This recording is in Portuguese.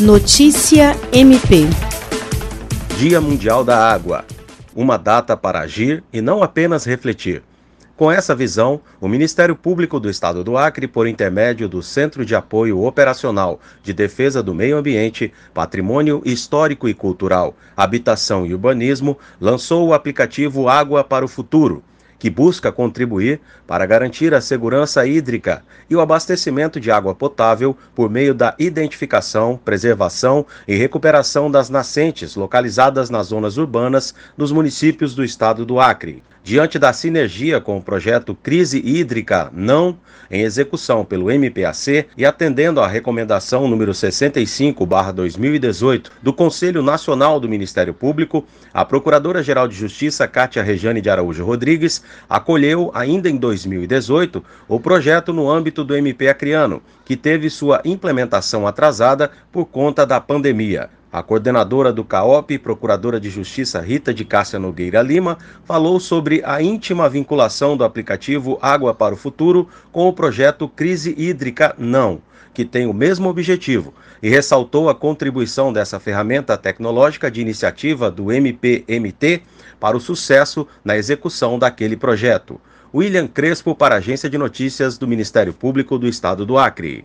Notícia MP. Dia Mundial da Água. Uma data para agir e não apenas refletir. Com essa visão, o Ministério Público do Estado do Acre, por intermédio do Centro de Apoio Operacional de Defesa do Meio Ambiente, Patrimônio Histórico e Cultural, Habitação e Urbanismo, lançou o aplicativo Água para o Futuro que busca contribuir para garantir a segurança hídrica e o abastecimento de água potável por meio da identificação, preservação e recuperação das nascentes localizadas nas zonas urbanas dos municípios do estado do Acre. Diante da sinergia com o projeto Crise Hídrica Não, em execução pelo MPAC e atendendo à recomendação número 65/2018 do Conselho Nacional do Ministério Público, a Procuradora-Geral de Justiça Cátia Rejane de Araújo Rodrigues acolheu ainda em 2018 o projeto no âmbito do MP Acreano, que teve sua implementação atrasada por conta da pandemia. A coordenadora do CAOP, Procuradora de Justiça Rita de Cássia Nogueira Lima, falou sobre a íntima vinculação do aplicativo Água para o Futuro com o projeto Crise Hídrica Não, que tem o mesmo objetivo, e ressaltou a contribuição dessa ferramenta tecnológica de iniciativa do MPMT para o sucesso na execução daquele projeto. William Crespo para a Agência de Notícias do Ministério Público do Estado do Acre.